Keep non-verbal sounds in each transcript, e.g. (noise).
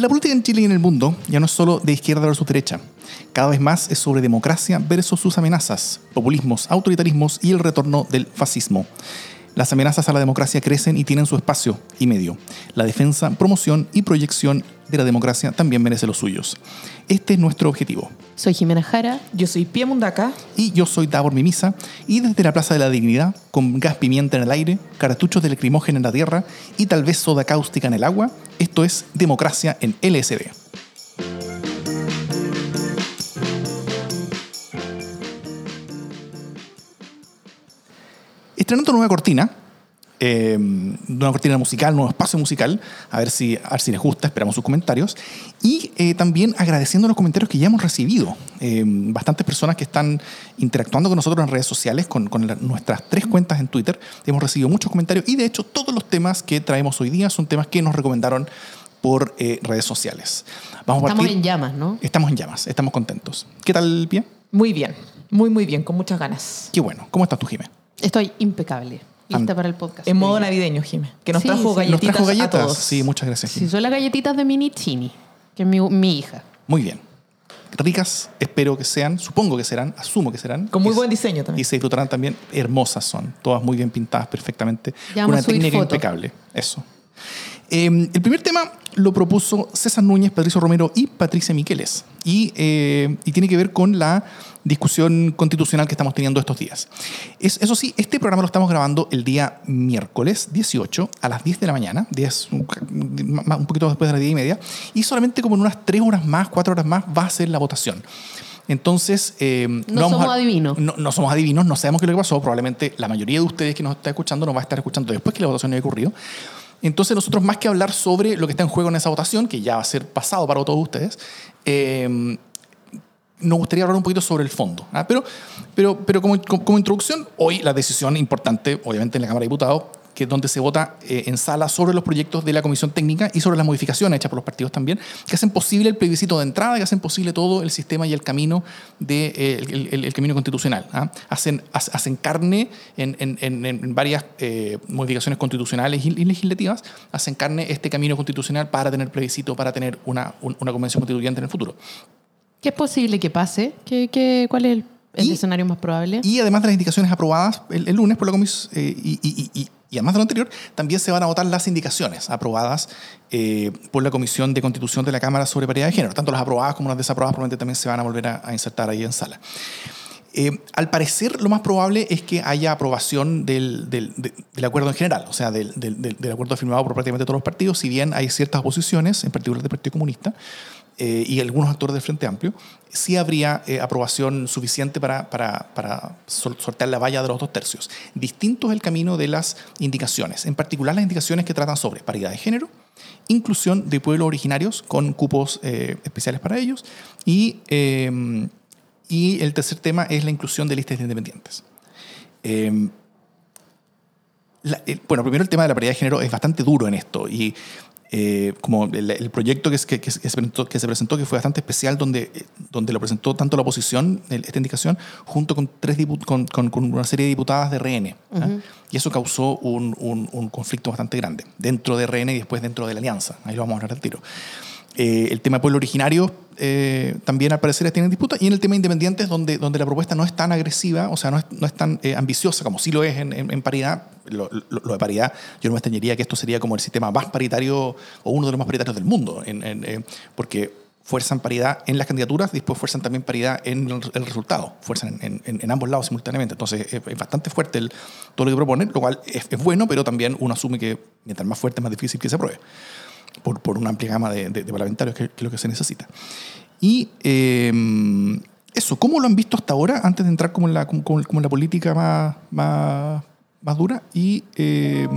La política en Chile y en el mundo ya no es solo de izquierda versus derecha. Cada vez más es sobre democracia versus sus amenazas, populismos, autoritarismos y el retorno del fascismo. Las amenazas a la democracia crecen y tienen su espacio y medio. La defensa, promoción y proyección de la democracia también merece los suyos. Este es nuestro objetivo. Soy Jimena Jara. Yo soy Pia Mundaca. Y yo soy Davor Mimisa. Y desde la Plaza de la Dignidad, con gas pimienta en el aire, cartuchos de lacrimógeno en la tierra y tal vez soda cáustica en el agua, esto es Democracia en LSD. Estrenando nueva cortina, eh, nueva cortina musical, nuevo espacio musical, a ver si, a ver si les gusta, esperamos sus comentarios. Y eh, también agradeciendo los comentarios que ya hemos recibido. Eh, bastantes personas que están interactuando con nosotros en redes sociales, con, con la- nuestras tres cuentas en Twitter. Hemos recibido muchos comentarios y de hecho todos los temas que traemos hoy día son temas que nos recomendaron por eh, redes sociales. Vamos a Estamos partir- en llamas, ¿no? Estamos en llamas, estamos contentos. ¿Qué tal, Pia? Muy bien, muy, muy bien, con muchas ganas. Qué bueno. ¿Cómo estás tú, Jimé? Estoy impecable. Lista And- para el podcast. En modo navideño, Jimé, que nos Sí, trajo sí. ¿Nos galletitas trajo galletas? a todos. Sí, muchas gracias, Jimé. Sí, son las galletitas de Mini Chini, que es mi, mi hija. Muy bien. Ricas, espero que sean, supongo que serán, asumo que serán. Con muy Y- buen diseño Y también. se disfrutarán también. Hermosas son, todas muy bien pintadas perfectamente. Ya con vamos una a subir técnica impecable. Eso. Eh, el primer tema lo propuso César Núñez, Patricio Romero y Patricia Miqueles. Y, eh, y tiene que ver con la discusión constitucional que estamos teniendo estos días. Es, eso sí, este programa lo estamos grabando el día miércoles 18 a las 10 de la mañana, 10, un, un poquito después de las 10 y media, y solamente como en unas 3 horas más, 4 horas más va a ser la votación. Entonces, eh, No vamos somos adivinos. No, no somos adivinos, no sabemos qué es lo que pasó. Probablemente la mayoría de ustedes que nos está escuchando nos va a estar escuchando después que la votación haya ocurrido. Entonces, nosotros, más que hablar sobre lo que está en juego en esa votación, que ya va a ser pasado para todos ustedes, eh, nos gustaría hablar un poquito sobre el fondo. ¿ah? Pero, pero, pero como, como introducción, hoy la decisión importante, obviamente en la Cámara de Diputados, que donde se vota eh, en sala sobre los proyectos de la Comisión Técnica y sobre las modificaciones hechas por los partidos también, que hacen posible el plebiscito de entrada, que hacen posible todo el sistema y el camino, de, eh, el, el- el camino constitucional. ¿ah? Hacen, ha- hacen carne en, en- en- en varias eh, modificaciones constitucionales y, legislativas, hacen carne este camino constitucional para tener plebiscito, para tener una, un- una convención constituyente en el futuro. ¿Qué es posible que pase? ¿Qué, qué, cuál es el, el Y- escenario más probable? Y además de las indicaciones aprobadas el, el lunes por la comisión, y, y- y- y- y además de lo anterior, también se van a votar las indicaciones aprobadas eh, por la Comisión de Constitución de la Cámara sobre paridad de género. Tanto las aprobadas como las desaprobadas probablemente también se van a volver a, insertar ahí en sala. Eh, al parecer, lo más probable es que haya aprobación del, del- de- del acuerdo en general, o sea, del- del acuerdo firmado por prácticamente todos los partidos, si bien hay ciertas oposiciones, en particular del Partido Comunista eh, y algunos actores del Frente Amplio, sí habría eh, aprobación suficiente para, para, para sortear la valla de los dos tercios. Distinto es el camino de las indicaciones, en particular las indicaciones que tratan sobre paridad de género, inclusión de pueblos originarios con cupos eh, especiales para ellos y... eh, y el tercer tema es la inclusión de listas de independientes. Eh, la- bueno, primero el tema de la paridad de género es bastante duro en esto y eh, como el, el proyecto que, que- que se presentó, que se presentó, que fue bastante especial, donde, eh, donde lo presentó tanto la oposición, el- esta indicación, junto con, tres con, con- con una serie de diputadas de RN. ¿ah? Y eso causó un, un- un conflicto bastante grande dentro de RN y después dentro de la alianza. Ahí lo vamos a hablar al tiro. Eh, el tema pueblo originario eh, también al parecer tiene disputa. Y en el tema de independientes, donde, donde la propuesta no es tan agresiva, o sea, no es, no es tan eh, ambiciosa como sí lo es en, paridad. Lo, de paridad, yo no me extrañaría que esto sería como el sistema más paritario o uno de los más paritarios del mundo, porque fuerzan paridad en las candidaturas después fuerzan también paridad en el, resultado, fuerzan en, ambos lados simultáneamente. Entonces es, bastante fuerte el, todo lo que proponen, lo cual es, es bueno, pero también uno asume que mientras más fuerte, más difícil que se apruebe por, por una amplia gama de, de- de parlamentarios, que, que es lo que se necesita. Y eh, eso, ¿cómo lo han visto hasta ahora, antes de entrar como en la, como, como en la política más, más, más dura? Y, eh,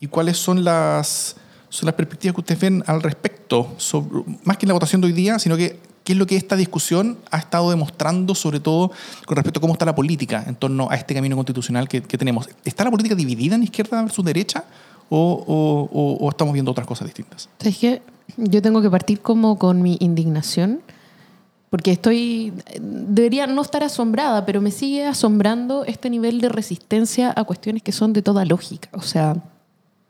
¿Y cuáles son las, son las perspectivas que ustedes ven al respecto? Sobre, más que en la votación de hoy día, sino que qué es lo que esta discusión ha estado demostrando, sobre todo con respecto a cómo está la política en torno a este camino constitucional que, que tenemos. ¿Está la política dividida en izquierda versus derecha? O, o- o- estamos viendo otras cosas distintas? Es que yo tengo que partir como con mi indignación, porque estoy, debería no estar asombrada, pero me sigue asombrando este nivel de resistencia a cuestiones que son de toda lógica. O sea,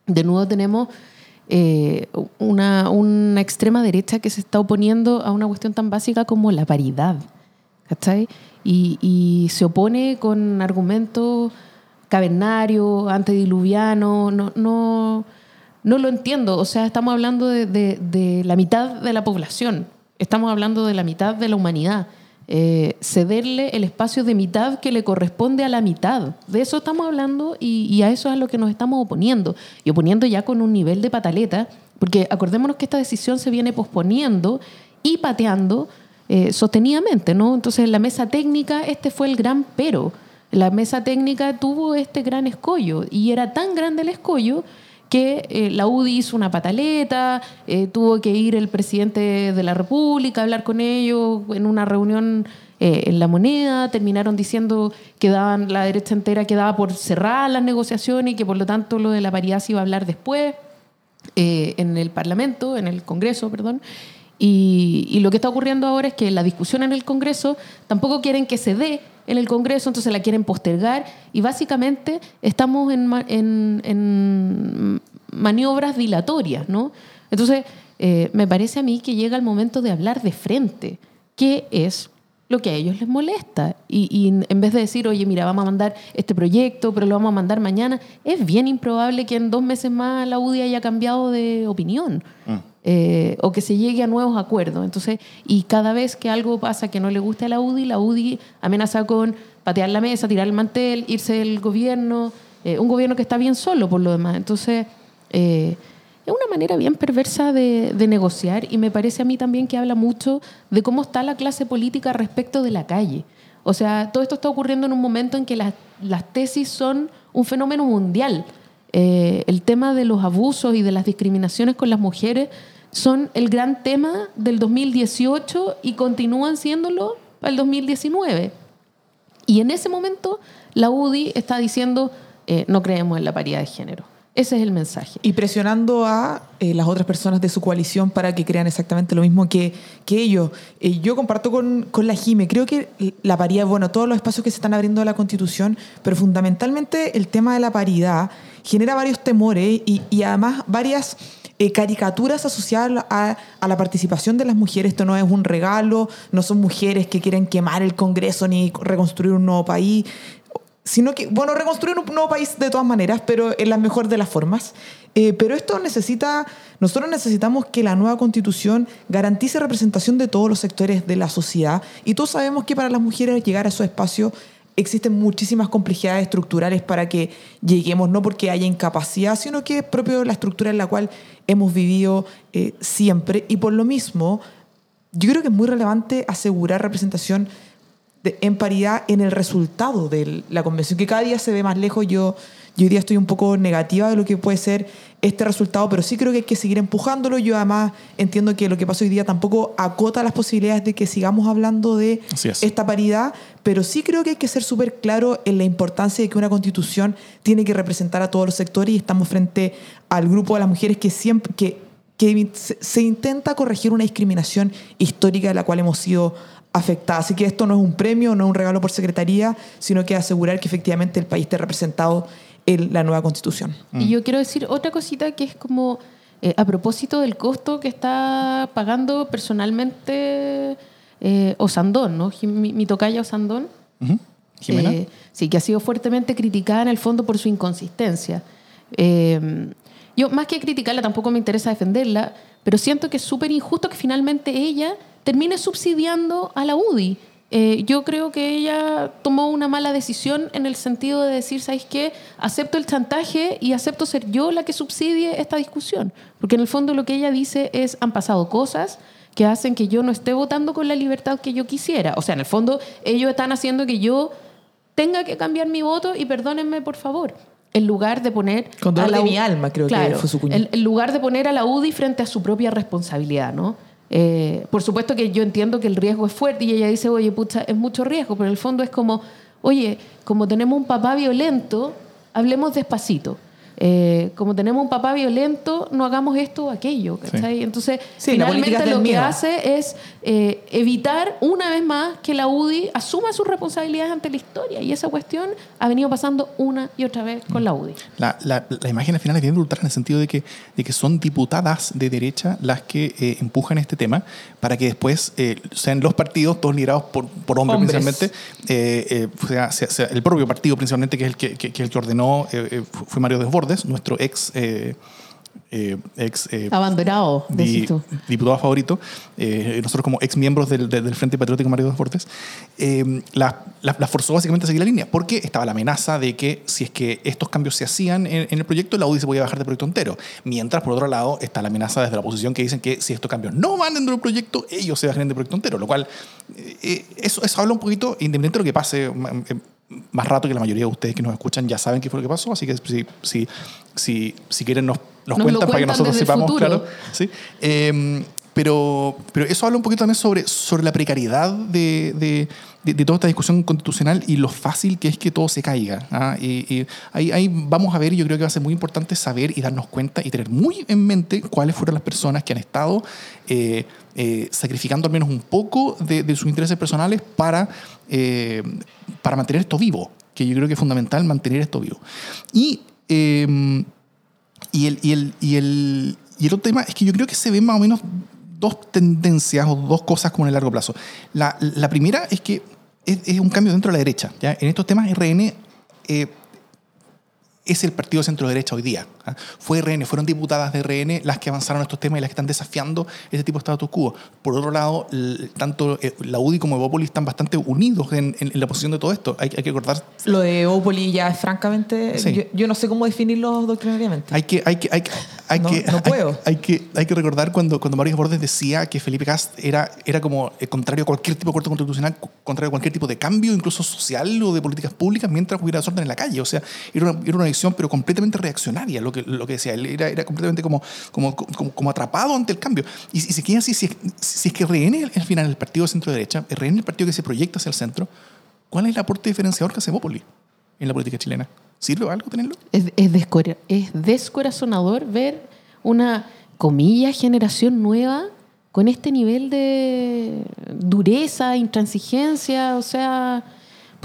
de nuevo tenemos eh, una, una extrema derecha que se está oponiendo a una cuestión tan básica como la paridad. ¿Cachai? Y, y se opone con argumentos cavernarios, antediluvianos, no, no, no lo entiendo. O sea, estamos hablando de, la mitad de la población, estamos hablando de la mitad de la humanidad. Eh, cederle el espacio de mitad que le corresponde a la mitad. De eso estamos hablando y, y a eso es a lo que nos estamos oponiendo. Y oponiendo ya con un nivel de pataleta, porque acordémonos que esta decisión se viene posponiendo y pateando eh, sostenidamente, ¿no? Entonces, en la mesa técnica, este fue el gran pero. La mesa técnica tuvo este gran escollo y era tan grande el escollo que eh, la UDI hizo una pataleta, eh, tuvo que ir el presidente de la República a hablar con ellos en una reunión eh, en La Moneda, terminaron diciendo que daban, la derecha entera quedaba por cerrar las negociaciones y que por lo tanto lo de la paridad se iba a hablar después en el Parlamento, en el Congreso, perdón. Y, y lo que está ocurriendo ahora es que la discusión en el Congreso tampoco quieren que se dé en el Congreso, entonces la quieren postergar y básicamente estamos en, en- en maniobras dilatorias, ¿no? Entonces, eh, me parece a mí que llega el momento de hablar de frente, qué es lo que a ellos les molesta. Y, y en vez de decir, oye, mira, vamos a mandar este proyecto, pero lo vamos a mandar mañana, es bien improbable que en dos meses más la UDI haya cambiado de opinión. Eh, o que se llegue a nuevos acuerdos. Entonces, y cada vez que algo pasa que no le gusta a la UDI, la UDI amenaza con patear la mesa, tirar el mantel, irse del gobierno, eh, un gobierno que está bien solo por lo demás. Entonces, eh, es una manera bien perversa de, de negociar y me parece a mí también que habla mucho de cómo está la clase política respecto de la calle. O sea, todo esto está ocurriendo en un momento en que las, las tesis son un fenómeno mundial. Eh, el tema de los abusos y de las discriminaciones con las mujeres son el gran tema del 2018 y continúan siéndolo para el 2019. Y en ese momento la UDI está diciendo, eh, no creemos en la paridad de género. Ese es el mensaje. Y presionando a eh, las otras personas de su coalición para que crean exactamente lo mismo que, que ellos. Eh, yo comparto con, con la Jime, creo que la paridad, bueno, todos los espacios que se están abriendo a la Constitución, pero fundamentalmente el tema de la paridad genera varios temores y, y además varias eh, caricaturas asociadas a, a la participación de las mujeres. Esto no es un regalo, no son mujeres que quieren quemar el Congreso ni reconstruir un nuevo país sino que, bueno, reconstruir un nuevo país de todas maneras, pero en la mejor de las formas. Eh, pero esto necesita, nosotros necesitamos que la nueva constitución garantice representación de todos los sectores de la sociedad y todos sabemos que para las mujeres llegar a esos espacios existen muchísimas complejidades estructurales para que lleguemos, no porque haya incapacidad, sino que es propio la estructura en la cual hemos vivido eh, siempre y por lo mismo yo creo que es muy relevante asegurar representación en paridad en el resultado de la convención, que cada día se ve más lejos. Yo, yo hoy día estoy un poco negativa de lo que puede ser este resultado, pero sí creo que hay que seguir empujándolo. Yo además entiendo que lo que pasa hoy día tampoco acota las posibilidades de que sigamos hablando de es. esta paridad, pero sí creo que hay que ser súper claro en la importancia de que una constitución tiene que representar a todos los sectores y estamos frente al grupo de las mujeres que siempre... Que, que se, se intenta corregir una discriminación histórica de la cual hemos sido afectadas. Así que esto no es un premio, no es un regalo por secretaría, sino que asegurar que efectivamente el país esté representado en la nueva constitución. Y yo quiero decir otra cosita que es como eh, a propósito del costo que está pagando personalmente eh, Osandón, ¿no? Mi, mi tocaya Osandón. Jimena. Eh, sí, que ha sido fuertemente criticada en el fondo por su inconsistencia. Eh, yo, más que criticarla, tampoco me interesa defenderla, pero siento que es súper injusto que finalmente ella termine subsidiando a la UDI. Eh, yo creo que ella tomó una mala decisión en el sentido de decir, ¿sabes qué? Acepto el chantaje y acepto ser yo la que subsidie esta discusión. Porque en el fondo lo que ella dice es, han pasado cosas que hacen que yo no esté votando con la libertad que yo quisiera. O sea, en el fondo ellos están haciendo que yo tenga que cambiar mi voto y perdónenme por favor. En lugar de poner. Con dolor a la de mi alma, creo que Claro, fue su en lugar de poner a la UDI frente a su propia responsabilidad, ¿no? Eh, por supuesto que yo entiendo que el riesgo es fuerte y ella dice, oye, pucha, es mucho riesgo, pero en el fondo es como, oye, como tenemos un papá violento, hablemos despacito. Eh, como tenemos un papá violento, no hagamos esto o aquello. ¿cachai? Entonces, Sí, la política finalmente lo que hace es eh, evitar una vez más que la UDI asuma sus responsabilidades ante la historia. Y esa cuestión ha venido pasando una y otra vez con la UDI. La, la, la imagen al final es bien brutal en el sentido de que, de que son diputadas de derecha las que eh, empujan este tema para que después eh, sean los partidos, todos liderados por, por hombres, Hombres. principalmente, eh, eh, sea, sea- sea el propio partido principalmente, que es el que, que- que el que ordenó, fue Mario Desbordes, nuestro ex... eh, eh, ex eh, Abanderado, di- diputado favorito, eh, nosotros como ex miembros del, Frente Patriótico Mario Deportes, eh, la, la- la forzó básicamente a seguir la línea, porque estaba la amenaza de que si es que estos cambios se hacían en, en el proyecto, la UDI se podía bajar del proyecto entero. Mientras, por otro lado, está la amenaza desde la oposición que dicen que si estos cambios no van dentro del proyecto, ellos se bajan del proyecto entero, lo cual, eso, eso habla un poquito, independientemente de lo que pase. Más rato que la mayoría de ustedes que nos escuchan ya saben qué fue lo que pasó, así que si, si, si, si quieren nos, nos, cuentan para que nosotros sepamos, claro. ¿sí? Eh, pero, pero eso habla un poquito también sobre, sobre la precariedad de, de, de- toda esta discusión constitucional y lo fácil que es que todo se caiga. ¿ah? Ahí, vamos a ver, yo creo que va a ser muy importante saber y darnos cuenta y tener muy en mente cuáles fueron las personas que han estado eh, eh, sacrificando al menos un poco de, sus intereses personales para, eh, para mantener esto vivo, que yo creo que es fundamental mantener esto vivo. Y... eh, y el, y, el, y, el, y el otro tema es que yo creo que se ven más o menos dos tendencias o dos cosas como en el largo plazo. La, la primera es que es, es un cambio dentro de la derecha. ¿ya? En estos temas RN eh, es el partido centro-derecha hoy día. ¿Ah? Fue RN, fueron diputadas de RN las que avanzaron estos temas y las que están desafiando este tipo de status quo. Por otro lado, tanto eh, la UDI como Evópolis están bastante unidos en, en- en la posición de todo esto. Hay, hay que recordar Lo de Opoli ya es francamente. Sí. Yo, yo no sé cómo definirlo doctrinariamente. Hay que, hay que, hay que, hay No- que, no puedo. Hay, que, hay que recordar cuando, cuando Mario Bordes decía que Felipe Cast era, era como eh, contrario a cualquier tipo de corte constitucional, contrario a cualquier tipo de cambio, incluso social o de políticas públicas, mientras hubiera desorden en la calle. O sea, era una, era una visión, pero completamente reaccionaria, lo que, lo que decía. Él era, era completamente como, como, como, atrapado ante el cambio. Y, si se si, es- que RN al final el partido de centro-derecha, RN el partido que se proyecta hacia el centro, ¿cuál es el aporte diferenciador que hace Bópoli en la política chilena? ¿Sirve algo tenerlo? Es, es, descora- es descorazonador ver una, comilla, generación nueva con este nivel de dureza, intransigencia, o sea,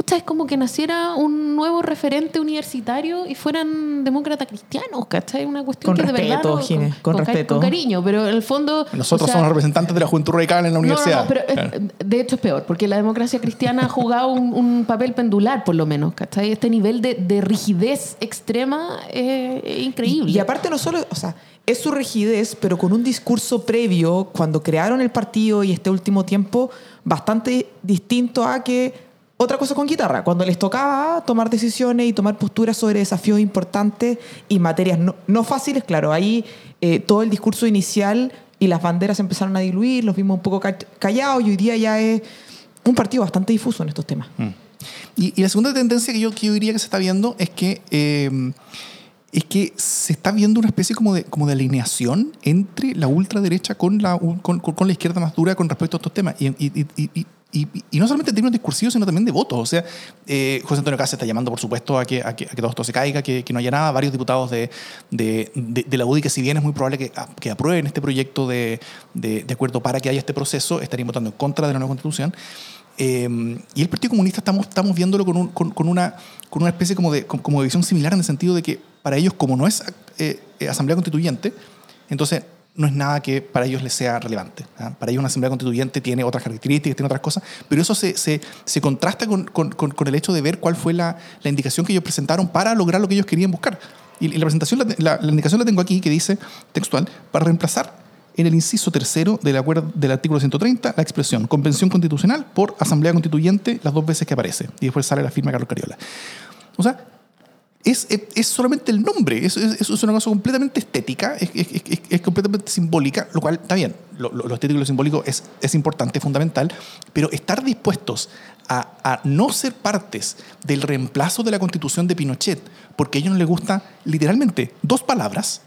puta, es como que naciera un nuevo referente universitario y fueran demócratas cristianos, ¿cachai? Una cuestión Con que de verdad... respeto, no- Jimé, con ca- respeto. Con cariño, pero en el fondo... Nosotros o sea, somos representantes de la juventud radical en la no, no, universidad. no, pero es- Claro. de hecho es peor, porque la democracia cristiana ha jugado un, un papel pendular, por lo menos, ¿cachai? Este nivel de, de rigidez extrema es, es increíble. Y, y aparte no solo, o sea, es su rigidez, pero con un discurso previo, cuando crearon el partido y este último tiempo, bastante distinto a que otra cosa con guitarra, cuando les tocaba tomar decisiones y tomar posturas sobre desafíos importantes y materias no, no fáciles, claro, ahí eh, todo el discurso inicial y las banderas empezaron a diluir, los vimos un poco ca- callados y hoy día ya es un partido bastante difuso en estos temas. Y, y la segunda tendencia que yo, que yo diría que se está viendo es que, eh, es que se está viendo una especie como de, como de alineación entre la ultraderecha con la, con, la izquierda más dura con respecto a estos temas. Y- y- y- no solamente en términos discursivos, sino también de votos. O sea, eh, José Antonio Cáceres está llamando, por supuesto, a que, a que, a que todo esto se caiga, que, que no haya nada. Varios diputados de, de, de- de la UDI, que si bien es muy probable que, que aprueben este proyecto de acuerdo para que haya este proceso, estarían votando en contra de la nueva constitución. Eh, y el Partido Comunista estamos, estamos viéndolo con, un- con, con una, con una especie como de, como de visión similar en el sentido de que para ellos, como no es eh, eh, Asamblea Constituyente, entonces no es nada que para ellos les sea relevante. ¿ah? Para ellos una Asamblea Constituyente tiene otras características, tiene otras cosas, pero eso se, se, se contrasta con, con, con- el hecho de ver cuál fue la, la indicación que ellos presentaron para lograr lo que ellos querían buscar. Y, la presentación, la, la- la indicación la tengo aquí, que dice textual, para reemplazar en el inciso tercero del, acuerdo, del artículo 130 la expresión convención constitucional por asamblea constituyente las dos veces que aparece. Y después sale la firma de Carlos Cariola. O sea, es, es, es solamente el nombre, es, es, una cosa completamente estética, es, completamente simbólica, lo cual está bien, lo, lo- lo estético y lo simbólico es, importante, es fundamental, pero estar dispuestos a, a no ser partes del reemplazo de la constitución de Pinochet, porque a ellos les gusta literalmente dos palabras,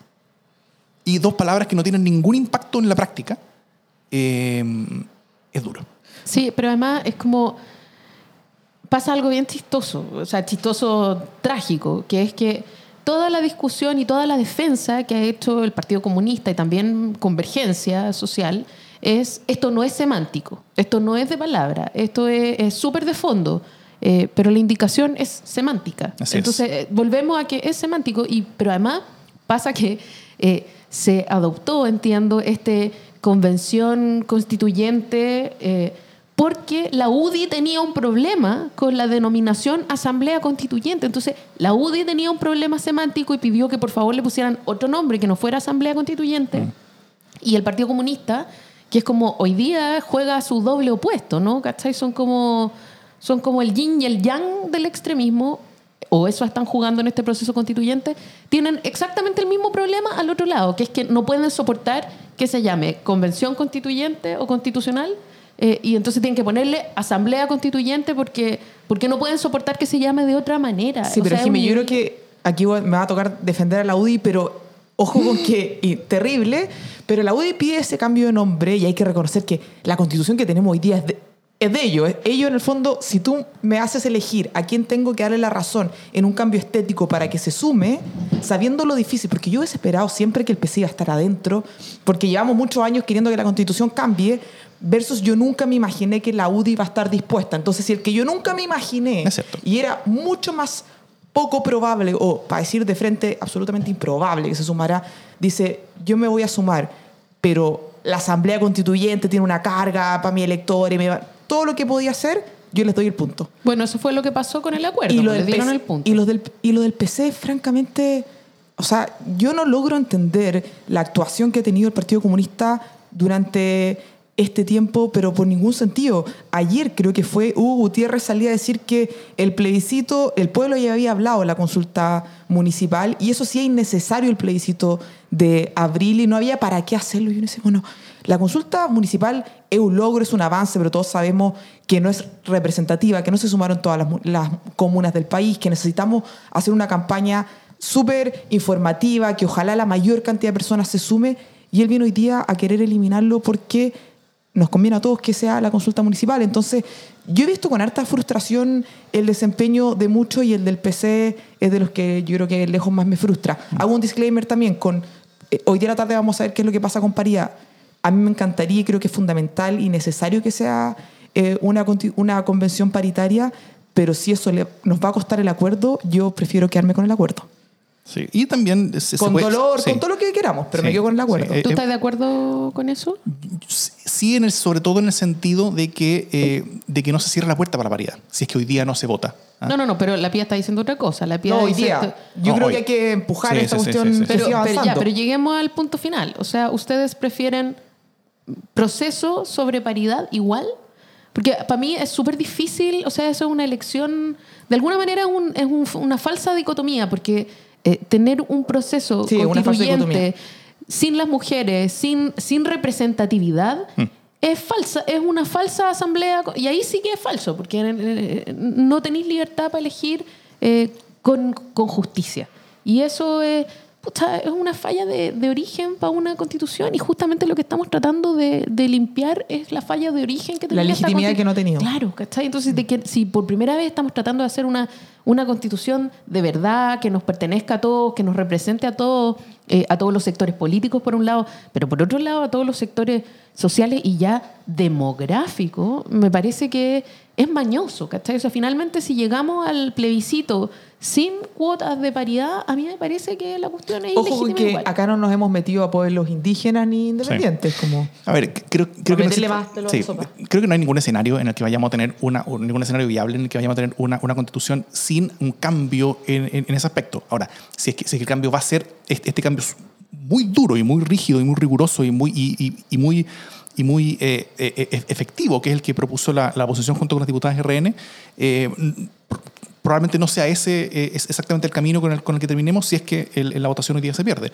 y dos palabras que no tienen ningún impacto en la práctica, eh, es duro. Sí, pero además es como pasa algo bien chistoso, o sea, chistoso trágico, que es que toda la discusión y toda la defensa que ha hecho el Partido Comunista y también Convergencia Social es esto no es semántico, esto no es de palabra, esto es súper de fondo, eh, pero la indicación es semántica. Así es. Entonces, eh, volvemos a que es semántico, y, pero además pasa que eh, se adoptó, entiendo, este convención constituyente porque la UDI tenía un problema con la denominación Asamblea Constituyente. Entonces, la UDI tenía un problema semántico y pidió que por favor le pusieran otro nombre que no fuera Asamblea Constituyente. Y el Partido Comunista, que es como hoy día juega su doble opuesto, ¿no? ¿Cachai? Son como, son como el yin y el yang del extremismo, o eso están jugando en este proceso constituyente, tienen exactamente el mismo problema al otro lado, que es que no pueden soportar que se llame convención constituyente o constitucional, eh, y entonces tienen que ponerle asamblea constituyente porque, porque no pueden soportar que se llame de otra manera. Sí, O pero sea, Jimmy, es yo un- creo que aquí me va a tocar defender a la UDI, pero ojo con que, y terrible, pero la UDI pide ese cambio de nombre y hay que reconocer que la constitución que tenemos hoy día es de, es de ellos. Ellos, en el fondo, si tú me haces elegir a quién tengo que darle la razón en un cambio estético para que se sume, sabiendo lo difícil, porque yo hubiese esperado siempre que el PC iba a estar adentro, porque llevamos muchos años queriendo que la constitución cambie, versus yo nunca me imaginé que la UDI iba a estar dispuesta. Entonces, si el que yo nunca me imaginé y era mucho más poco probable, o para decir de frente, absolutamente improbable que se sumara, dice, yo me voy a sumar, pero la Asamblea Constituyente tiene una carga para mi elector y me va- todo lo que podía hacer, yo les doy el punto. Bueno, eso fue lo que pasó con el acuerdo, Y lo, del le dieron PC el punto. y, lo del, y lo del PC, francamente, o sea, yo no logro entender la actuación que ha tenido el Partido Comunista durante este tiempo, pero por ningún sentido. Ayer creo que fue Hugo Gutiérrez salía a decir que el plebiscito, el pueblo ya había hablado la consulta municipal y eso sí es innecesario el plebiscito de abril y no había para qué hacerlo. Y uno dice, bueno, la consulta municipal es un logro, es un avance, pero todos sabemos que no es representativa, que no se sumaron todas las, las comunas del país, que necesitamos hacer una campaña súper informativa, que ojalá la mayor cantidad de personas se sume. Y él viene hoy día a querer eliminarlo porque nos conviene a todos que sea la consulta municipal. Entonces, yo he visto con harta frustración el desempeño de muchos y el del PC es de los que yo creo que lejos más me frustra. Hago un disclaimer también con, eh, hoy día a la tarde vamos a ver qué es lo que pasa con paridad. A mí me encantaría y creo que es fundamental y necesario que sea eh, una, conti- una convención paritaria, pero si eso le- nos va a costar el acuerdo, yo prefiero quedarme con el acuerdo. Sí. Y también se, se con puede- dolor, sí. con todo lo que queramos, pero Sí, me quedo con el acuerdo. sí. ¿Tú eh, estás de acuerdo con eso? Sí, en el- sobre todo en el sentido de que, eh, de que no se cierre la puerta para la paridad, si es que hoy día no se vota. ¿ah? No, no, no, pero la PIA está diciendo otra cosa. La PIA no, hoy dice- día. Yo No, creo hoy. que hay que empujar Sí, esta sí, sí, cuestión sí, sí. Pero, pero ya, pero lleguemos al punto final. O sea, ¿ustedes prefieren proceso sobre paridad igual? Porque para mí es súper difícil, o sea, eso es una elección, de alguna manera es, un- es un- una falsa dicotomía, porque eh, tener un proceso Sí, una falsa constituyente sin las mujeres, sin, sin representatividad, es falsa, es una falsa asamblea, y ahí sí que es falso, porque no tenéis libertad para elegir eh, con, con justicia. Y eso es, pucha, es una falla de, de origen para una constitución, y justamente lo que estamos tratando de, de limpiar es la falla de origen que La tenía esta legitimidad que no ha tenido. Claro, ¿cachai? Entonces, de que si por primera vez estamos tratando de hacer una, una constitución de verdad, que nos pertenezca a todos, que nos represente a todos, eh, a todos los sectores políticos por un lado, pero por otro lado a todos los sectores sociales y ya demográficos, me parece que es mañoso, ¿cachai? O sea, finalmente si llegamos al plebiscito sin cuotas de paridad, a mí me parece que la cuestión es Ojo que igual. acá no nos hemos metido a pueblos indígenas ni independientes. Como... A ver, creo, creo que no más sí, creo que no hay ningún escenario en el que vayamos a tener una, ningún escenario viable en el que vayamos a tener una, una constitución sin un cambio en, en- en ese aspecto. Ahora, si es, que, si es que el cambio va a ser este, este cambio es muy duro y muy rígido y muy riguroso y muy, y, y- y muy, y muy eh, eh, eh, efectivo, que es el que propuso la, la oposición junto con las diputadas RN, eh, pr- probablemente no sea ese eh, es exactamente el camino con el, con el que terminemos si es que el- la votación hoy día se pierde.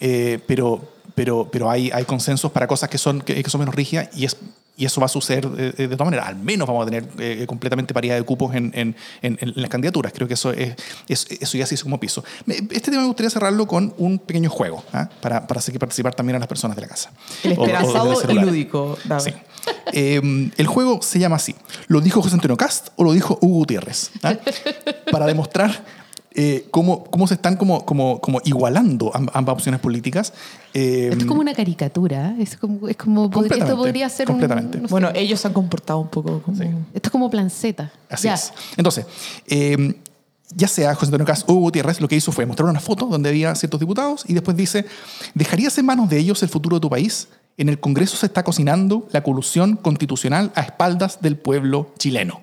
Eh, pero pero, pero hay, hay consensos para cosas que son, que, que son menos rígidas y, es, y eso va a suceder eh, de todas maneras. Al menos vamos a tener eh, completamente paridad de cupos en, en, en- en las candidaturas. Creo que eso, es, es- eso ya se hizo como piso. Este tema me gustaría cerrarlo con un pequeño juego ¿ah? para, para hacer que participar también a las personas de la casa. El esperanzado y lúdico. David. Sí. Eh, el juego se llama así. ¿Lo dijo José Antonio Cast o lo dijo Hugo Gutiérrez? ¿Ah? Para demostrar eh, cómo, cómo se están como, como, como igualando amb- ambas opciones políticas. Eh, Esto es como una caricatura. Es como, es como podría- esto podría ser un. completamente. no sé, Bueno, ellos se han comportado un poco como... esto es como plan Z. Así Ya. es. Entonces, eh, ya sea José Antonio Cast o Hugo Gutiérrez, lo que hizo fue mostrar una foto donde había ciertos diputados y después dice, ¿dejarías en manos de ellos el futuro de tu país? En el Congreso se está cocinando la colusión constitucional a espaldas del pueblo chileno.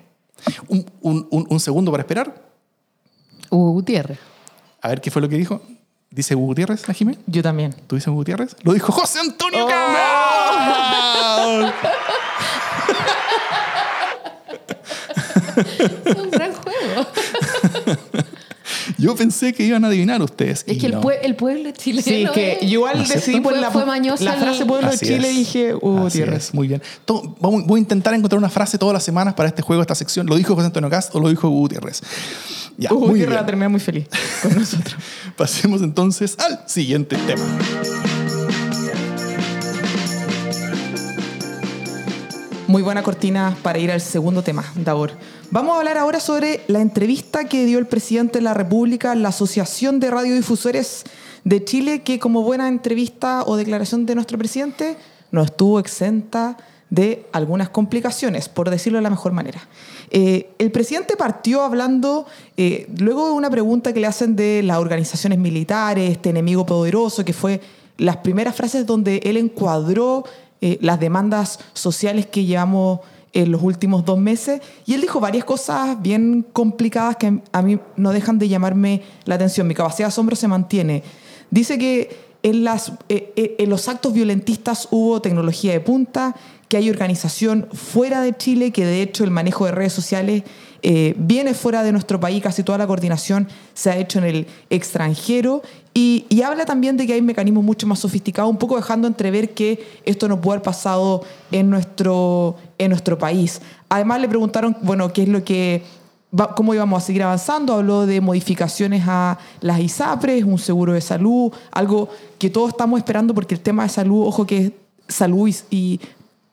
Un, un- un- un segundo para esperar. Hugo Gutiérrez. A ver qué fue lo que dijo. ¿Dice Hugo Gutiérrez, la Jimé? Yo también. ¿Tú dices Hugo Gutiérrez? Lo dijo José Antonio Oh, Cast. (laughs) (laughs) (laughs) Es un gran juego. Yo pensé que iban a adivinar ustedes. Es y que el, no. pue- el pueblo chileno. Sí, que es- yo igual ¿No decidí por la, fue mañosa la el- frase pueblo de Chile es. dije Gutiérrez. es, muy bien. To- vamos- voy a intentar encontrar una frase todas las semanas para este juego, esta sección. ¿Lo dijo José Antonio Cast o lo dijo Hugo Gutiérrez? Ya, Hugo muy Gutiérrez va a bien. terminar muy feliz con (laughs) nosotros. Pasemos entonces al siguiente tema. Muy buena cortina para ir al segundo tema, Davor. Vamos a hablar ahora sobre la entrevista que dio el presidente de la República a la Asociación de Radiodifusores de Chile, que como buena entrevista o declaración de nuestro presidente, no estuvo exenta de algunas complicaciones, por decirlo de la mejor manera. Eh, el presidente partió hablando, eh, luego de una pregunta que le hacen de las organizaciones militares, este enemigo poderoso, que fue las primeras frases donde él encuadró eh, las demandas sociales que llevamos en los últimos dos meses. Y él dijo varias cosas bien complicadas que a mí no dejan de llamarme la atención. Mi capacidad de asombro se mantiene. Dice que en, las, eh, eh, en los actos violentistas hubo tecnología de punta, que hay organización fuera de Chile, que de hecho el manejo de redes sociales eh, viene fuera de nuestro país, casi toda la coordinación se ha hecho en el extranjero y, habla también de que hay mecanismos mucho más sofisticados, un poco dejando entrever que esto no puede haber pasado en nuestro, en nuestro país. Además le preguntaron, bueno, qué es lo que cómo íbamos a seguir avanzando, habló de modificaciones a las ISAPRES, un seguro de salud, algo que todos estamos esperando porque el tema de salud, ojo que es salud y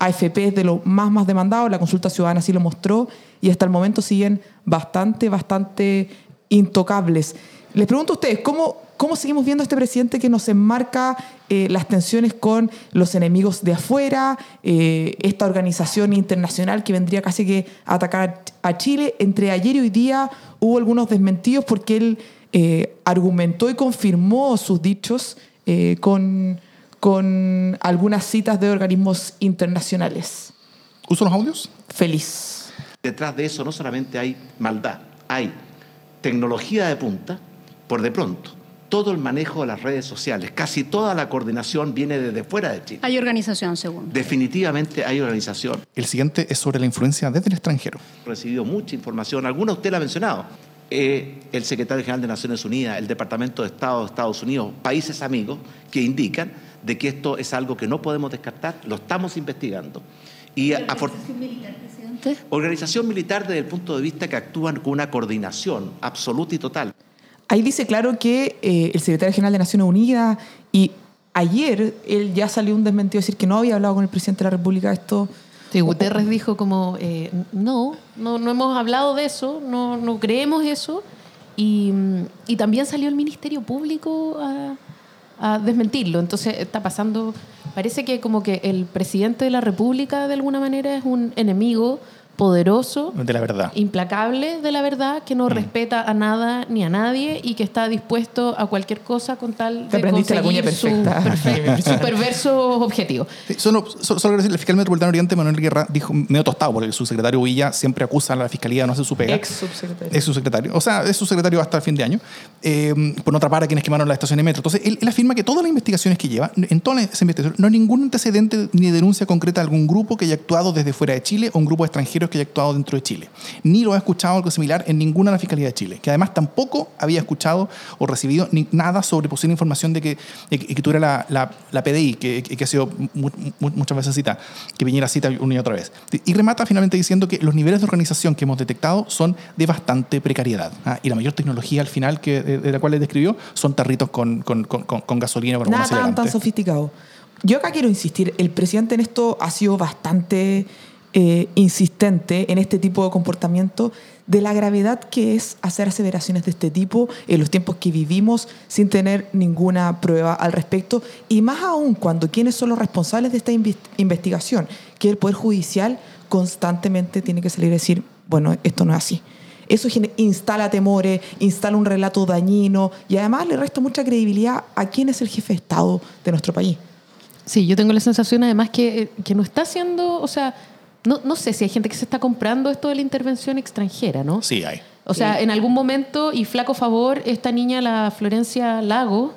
AFP es de lo más más demandado, la consulta ciudadana sí lo mostró y hasta el momento siguen bastante, bastante intocables. Les pregunto a ustedes, ¿cómo, cómo seguimos viendo a este presidente que nos enmarca eh, las tensiones con los enemigos de afuera, eh, esta organización internacional que vendría casi que a atacar a Chile? Entre ayer y hoy día hubo algunos desmentidos porque él eh, argumentó y confirmó sus dichos con, con algunas citas de organismos internacionales. ¿Uso los audios? Feliz. Detrás de eso no solamente hay maldad, hay tecnología de punta, por de pronto. Todo el manejo de las redes sociales, casi toda la coordinación viene desde fuera de Chile. Hay organización, según. Definitivamente hay organización. El siguiente es sobre la influencia desde el extranjero. He recibido mucha información, alguna usted la ha mencionado. Eh, el secretario general de Naciones Unidas, el Departamento de Estado de Estados Unidos, países amigos que indican de que esto es algo que no podemos descartar, lo estamos investigando. Y afor- militar, presidente? organización militar desde el punto de vista que actúan con una coordinación absoluta y total. Ahí dice claro que eh, el secretario general de Naciones Unidas y ayer él ya salió un desmentido a decir que no había hablado con el presidente de la República de esto. Sí, Guterres dijo como, eh, no, no, no hemos hablado de eso, no, no creemos eso. Y, y también salió el Ministerio Público a, a desmentirlo. Entonces está pasando, parece que como que el presidente de la República de alguna manera es un enemigo poderoso, De la verdad. implacable de la verdad, que no respeta a nada ni a nadie y que está dispuesto a cualquier cosa con tal Te de aprendiste la cuña conseguir su perfecta. (laughs) perfe- (laughs) su perverso objetivo. Sí, Solo, solo, solo decir, el fiscal metropolitano Oriente, Manuel Guerra, dijo medio tostado, porque el subsecretario Villa siempre acusa a la fiscalía de no hacer su pega. Ex subsecretario. Es su secretario. O sea, es su secretario hasta el fin de año. Eh, por no atrapar a quienes quemaron la estación de metro. Entonces, él, él afirma que todas las investigaciones que lleva, en todas las investigaciones, no hay ningún antecedente ni denuncia concreta de algún grupo que haya actuado desde fuera de Chile o un grupo de extranjeros que haya actuado dentro de Chile. Ni lo ha escuchado algo similar en ninguna de la Fiscalía de Chile. Que además tampoco había escuchado o recibido ni nada sobre posible información de que, de que, tuviera la, la, la PDI, que, que ha sido mu- mu- muchas veces cita, que Piñera cita una y otra vez. Y remata finalmente diciendo que los niveles de organización que hemos detectado son de bastante precariedad. ¿ah? Y la mayor tecnología al final que, de, la cual les describió son tarritos con, con, con, con- gasolina. Con Nada tan, tan sofisticado. Yo acá quiero insistir, el presidente en esto ha sido bastante eh, insistente en este tipo de comportamiento de la gravedad que es hacer aseveraciones de este tipo en los tiempos que vivimos sin tener ninguna prueba al respecto y más aún cuando quienes son los responsables de esta inves- investigación, que el Poder Judicial constantemente tiene que salir a decir, bueno, esto no es así. Eso instala temores, instala un relato dañino y además le resta mucha credibilidad a quién es el jefe de Estado de nuestro país. Sí, yo tengo la sensación además que, que no está haciendo, o sea, no, no sé si hay gente que se está comprando esto de la intervención extranjera, ¿no? Sí, hay. O sea, en algún momento, y flaco favor, esta niña, la Florencia Lago,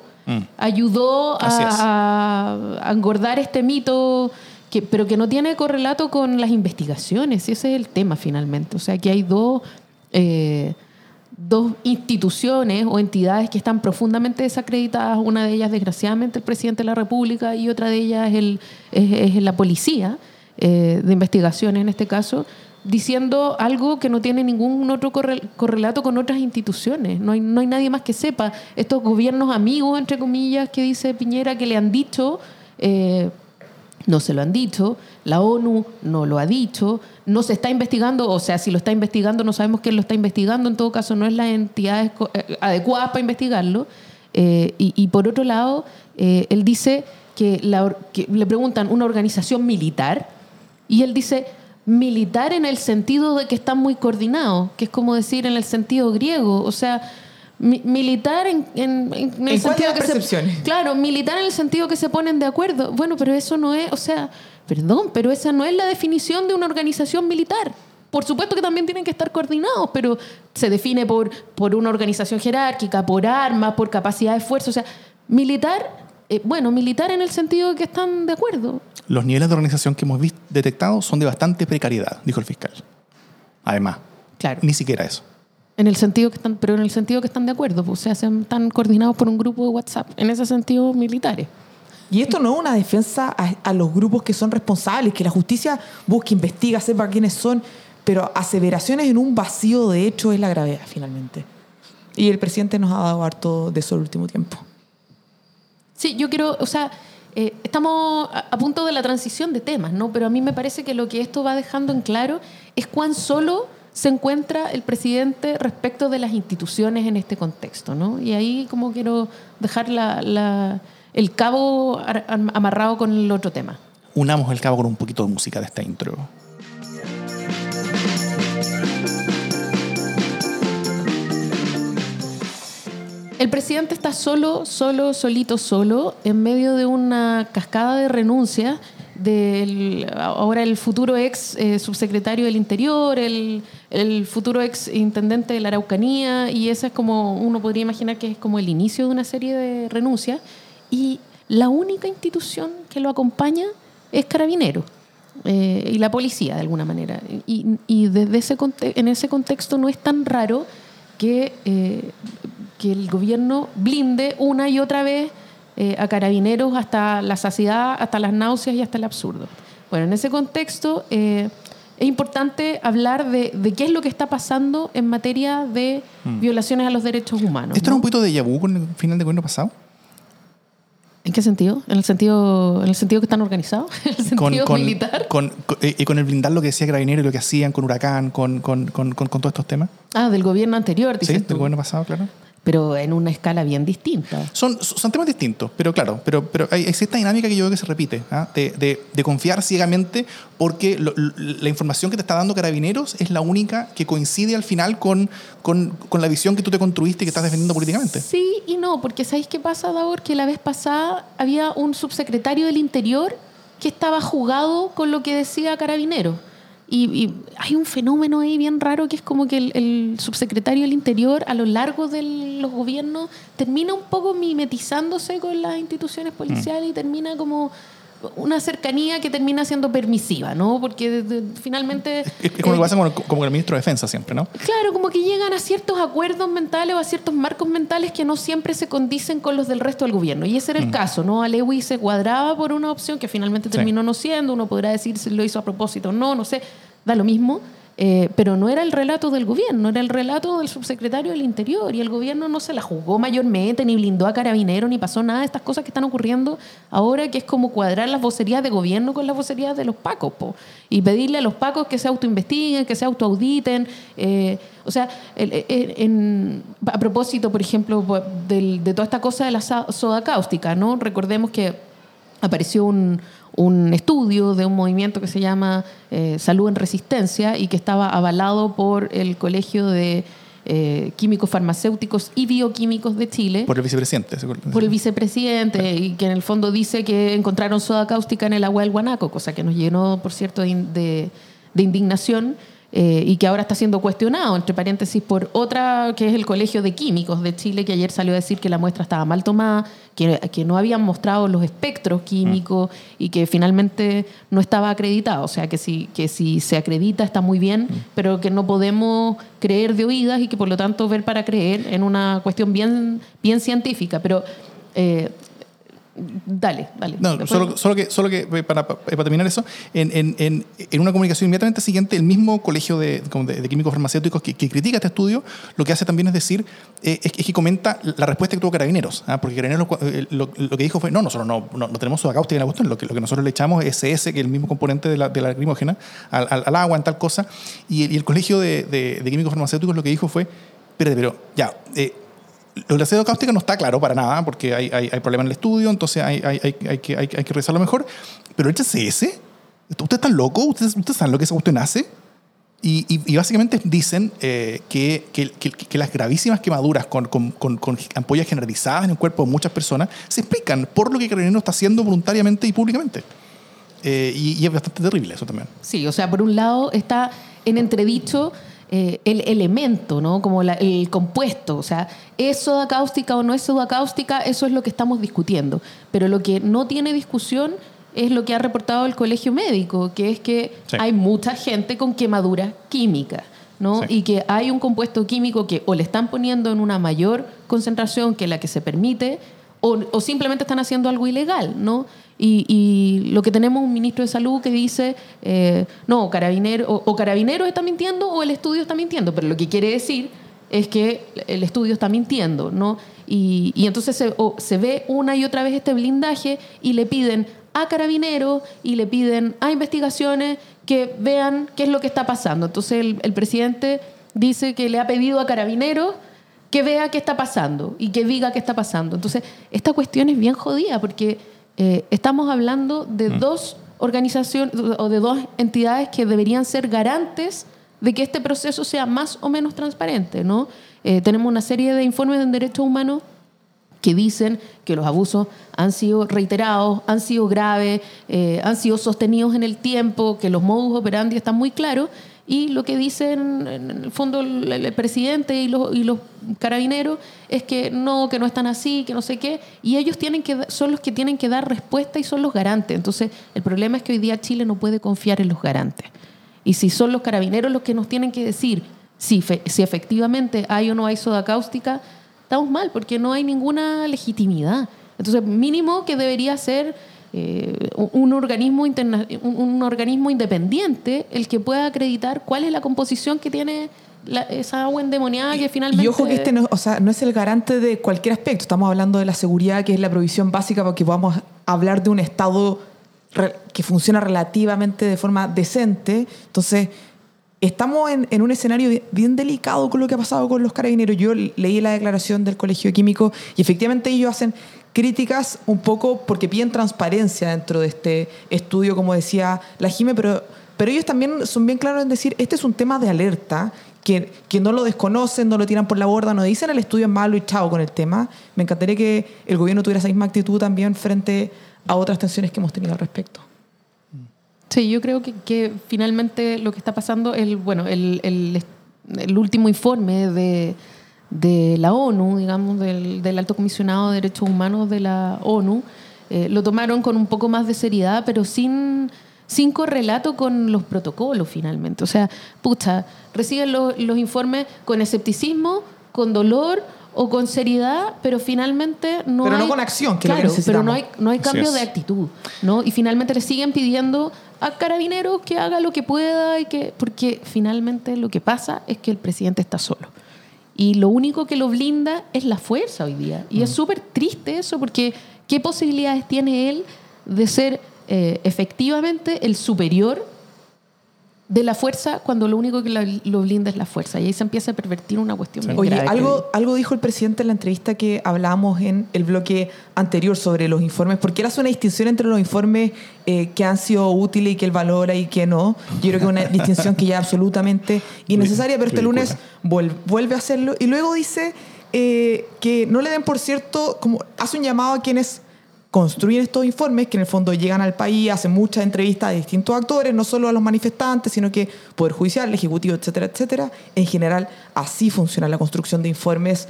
ayudó Así es. a, a engordar este mito, que, pero que no tiene correlato con las investigaciones. Y ese es el tema finalmente. O sea, que hay dos, eh, dos instituciones o entidades que están profundamente desacreditadas. Una de ellas, desgraciadamente, el presidente de la República y otra de ellas es, el, es, es la policía eh, de investigaciones en este caso diciendo algo que no tiene ningún otro correl- correlato con otras instituciones. No hay, no hay nadie más que sepa. Estos gobiernos amigos, entre comillas, que dice Piñera, que le han dicho, eh, no se lo han dicho, la ONU no lo ha dicho, no se está investigando, o sea, si lo está investigando, no sabemos quién lo está investigando, en todo caso no es la entidad esco- eh, adecuada para investigarlo. Y, por otro lado, él dice que, la que le preguntan una organización militar y él dice militar en el sentido de que están muy coordinados, que es como decir en el sentido griego, o sea, mi- militar en, en, en el ¿En cuál de sentido que se, claro, militar en el sentido que se ponen de acuerdo. Bueno, pero eso no es, o sea, perdón, pero esa no es la definición de una organización militar. Por supuesto que también tienen que estar coordinados, pero se define por, por una organización jerárquica, por armas, por capacidad de esfuerzo. O sea, militar, eh, bueno, militar en el sentido de que están de acuerdo. Los niveles de organización que hemos visto, detectado son de bastante precariedad, dijo el fiscal. Además, Claro. ni siquiera eso. En el sentido que están, pero en el sentido que están de acuerdo, pues, o sea, se- están coordinados por un grupo de WhatsApp. En ese sentido, militares. Y esto no es una defensa a, a los grupos que son responsables, que la justicia busque, investiga, sepa quiénes son, pero aseveraciones en un vacío de hecho es la gravedad finalmente. Y el presidente nos ha dado harto de eso el último tiempo. Sí, yo quiero, o sea, eh, estamos a, punto de la transición de temas, ¿no? Pero a mí me parece que lo que esto va dejando en claro es cuán solo se encuentra el presidente respecto de las instituciones en este contexto, ¿no? Y ahí como quiero dejar la- la- el cabo ar- am- amarrado con el otro tema. Unamos el cabo con un poquito de música de esta intro. El presidente está solo, solo, solito, solo, en medio de una cascada de renuncias del ahora el futuro ex eh, subsecretario del Interior, el, futuro ex intendente de la Araucanía, y ese es como, uno podría imaginar que es como el inicio de una serie de renuncias. Y la única institución que lo acompaña es Carabinero. eh, y la policía, de alguna manera. Y, desde ese en ese contexto no es tan raro que, eh, que el gobierno blinde una y otra vez eh, a carabineros hasta la saciedad, hasta las náuseas y hasta el absurdo. Bueno, en ese contexto eh, es importante hablar de, de qué es lo que está pasando en materia de violaciones a los derechos humanos. ¿Esto era ¿no? un poquito de vu con el final del gobierno pasado? ¿En qué sentido? ¿En el sentido, en el sentido que están organizados? (laughs) ¿En el sentido militar? Con, con- eh, y con el blindar lo que decía Carabinero y lo que hacían con Huracán, con, con, con, con- con todos estos temas. Ah, del gobierno anterior, Sí, dices del tú. gobierno pasado, claro. Pero en una escala bien distinta. Son, son temas distintos, pero claro, pero, pero hay, cierta dinámica que yo veo que se repite, ¿ah? de, de- de confiar ciegamente porque lo- la información que te está dando Carabineros es la única que coincide al final con, con, con la visión que tú te construiste y que estás defendiendo políticamente. Sí y no, porque ¿sabéis qué pasa, Davor? Que la vez pasada había un subsecretario del Interior que estaba jugado con lo que decía Carabinero. Y, y hay un fenómeno ahí bien raro que es como que el, el subsecretario del Interior a lo largo de los gobiernos termina un poco mimetizándose con las instituciones policiales y termina como una cercanía que termina siendo permisiva, ¿no? Porque de- de- finalmente... Es, es como lo eh, que pasa con el, como con el ministro de Defensa siempre, ¿no? Claro, como que llegan a ciertos acuerdos mentales o a ciertos marcos mentales que no siempre se condicen con los del resto del gobierno. Y ese era el caso, ¿no? A Lewy se cuadraba por una opción que finalmente Sí. terminó no siendo. Uno podrá decir si lo hizo a propósito o no, no sé, da lo mismo. Eh, pero no era el relato del gobierno, era el relato del subsecretario del Interior y el gobierno no se la jugó mayormente, ni blindó a carabineros, ni pasó nada de estas cosas que están ocurriendo ahora, que es como cuadrar las vocerías de gobierno con las vocerías de los pacos, po, y pedirle a los pacos que se autoinvestiguen, que se autoauditen. eh, o sea, en- a propósito, por ejemplo, del- de toda esta cosa de la soda cáustica, ¿no? Recordemos que apareció un, un estudio de un movimiento que se llama eh, Salud en Resistencia y que estaba avalado por el Colegio de eh, Químicos Farmacéuticos y Bioquímicos de Chile, Por el vicepresidente. ¿se acuerdan? por el vicepresidente, y que en el fondo dice que encontraron soda cáustica en el agua del guanaco, cosa que nos llenó, por cierto, de, in- de- de indignación. Eh, y que ahora está siendo cuestionado, entre paréntesis, por otra, que es el Colegio de Químicos de Chile, que ayer salió a decir que la muestra estaba mal tomada, que, que no habían mostrado los espectros químicos y que finalmente no estaba acreditado. O sea, que si, que si se acredita está muy bien, pero que no podemos creer de oídas y que por lo tanto ver para creer en una cuestión bien, bien científica. Pero eh, dale, dale. No, solo, solo que, solo que eh, para, para- terminar eso, en, en- en- en una comunicación inmediatamente siguiente, el mismo colegio de, de- de químicos farmacéuticos que, que critica este estudio, lo que hace también es decir, eh, es, es que comenta la respuesta que tuvo Carabineros, ¿ah? porque Carabineros eh, lo, lo que dijo fue, no, nosotros no, no, no tenemos soda cáustica en la cuestión, lo que, lo que nosotros le echamos es SS, que es el mismo componente de la, de la lacrimógena, al, al- al agua, en tal cosa, y el, y el colegio de, de- de químicos farmacéuticos lo que dijo fue, espérate, pero ya, eh, lo de la cáustica no está claro para nada, porque hay, hay, hay problema en el estudio, entonces hay, hay, que, hay, que revisarlo mejor. Pero el HCS, ¿ustedes están locos? ¿Ustedes, ¿Ustedes saben lo que esa cuestión hace? Y, y, y básicamente dicen eh, que, que, que- que las gravísimas quemaduras con, con, con, con ampollas generalizadas en el cuerpo de muchas personas se explican por lo que Carabinero está haciendo voluntariamente y públicamente. Eh, y, y es bastante terrible eso también. Sí, o sea, por un lado está en entredicho eh, el elemento, ¿no? Como la- el compuesto. O sea, ¿es soda cáustica o no es soda cáustica? Eso es lo que estamos discutiendo. Pero lo que no tiene discusión es lo que ha reportado el colegio médico, que es que Sí. hay mucha gente con quemaduras químicas. ¿no? Sí. Y que hay un compuesto químico que o le están poniendo en una mayor concentración que la que se permite, o, o simplemente están haciendo algo ilegal, ¿no? Y, y lo que tenemos un ministro de salud que dice, eh, no, carabinero, o, o está mintiendo o el estudio está mintiendo, pero lo que quiere decir es que el estudio está mintiendo, ¿no? Y, y entonces se, o se ve una y otra vez este blindaje y le piden a carabineros y le piden a investigaciones que vean qué es lo que está pasando. Entonces el, el presidente dice que le ha pedido a carabineros que vea qué está pasando y que diga qué está pasando. Entonces, esta cuestión es bien jodida porque eh, estamos hablando de dos organizaciones o de dos entidades que deberían ser garantes de que este proceso sea más o menos transparente, ¿no? Eh, tenemos una serie de informes de derechos humanos que dicen que los abusos han sido reiterados, han sido graves, eh, han sido sostenidos en el tiempo, que los modus operandi están muy claros y lo que dicen en el fondo el, presidente y los, y los carabineros es que no, que no están así, que no sé qué, y ellos tienen que, son los que tienen que dar respuesta y son los garantes. Entonces, el problema es que hoy día Chile no puede confiar en los garantes. Y si son los carabineros los que nos tienen que decir si, fe- si efectivamente hay o no hay soda cáustica, estamos mal porque no hay ninguna legitimidad. Entonces, mínimo que debería ser eh, un, organismo interna- un, un organismo independiente el que pueda acreditar cuál es la composición que tiene la- esa agua endemoniada que finalmente... Y ojo que este no, o sea, no es el garante de cualquier aspecto. Estamos hablando de la seguridad, que es la provisión básica para que podamos hablar de un Estado que funciona relativamente de forma decente. Entonces, estamos en, en un escenario bien- bien delicado con lo que ha pasado con los carabineros. Yo leí la declaración del Colegio Químico y efectivamente ellos hacen críticas un poco porque piden transparencia dentro de este estudio, como decía la Jime, pero, pero ellos también son bien claros en decir, este es un tema de alerta, que, que no lo desconocen, no lo tiran por la borda, no dicen el estudio es malo y chao con el tema. Me encantaría que el gobierno tuviera esa misma actitud también frente a otras tensiones que hemos tenido al respecto. Sí, yo creo que, finalmente lo que está pasando, el, bueno, el- el último informe de, de la ONU, digamos, del, del Alto Comisionado de Derechos Humanos de la ONU, eh, lo tomaron con un poco más de seriedad, pero sin, sin correlato con los protocolos finalmente. O sea, pucha, reciben los, los informes con escepticismo, con dolor o con seriedad, pero finalmente no Pero no hay- con acción, que claro, pero no hay, no hay cambio de actitud, ¿no? Y finalmente le siguen pidiendo a Carabineros que haga lo que pueda y que porque finalmente lo que pasa es que el presidente está solo. Y lo único que lo blinda es la fuerza hoy día. Y es súper triste eso porque ¿qué posibilidades tiene él de ser eh, efectivamente el superior de la fuerza cuando lo único que lo blinda es la fuerza? Y ahí se empieza a pervertir una cuestión Oye, grave, algo, algo dijo el presidente en la entrevista que hablábamos en el bloque anterior sobre los informes, porque él hace una distinción entre los informes eh, que han sido útiles y que él valora y que no. Yo creo que es una distinción que ya es absolutamente (laughs) innecesaria, pero este lunes vuel- vuelve a hacerlo. Y luego dice eh, que no le den por cierto, como hace un llamado a quienes construyen estos informes que en el fondo llegan al país, hacen muchas entrevistas a distintos actores, no solo a los manifestantes, sino que Poder Judicial, Ejecutivo, etcétera, etcétera. En general, así funciona la construcción de informes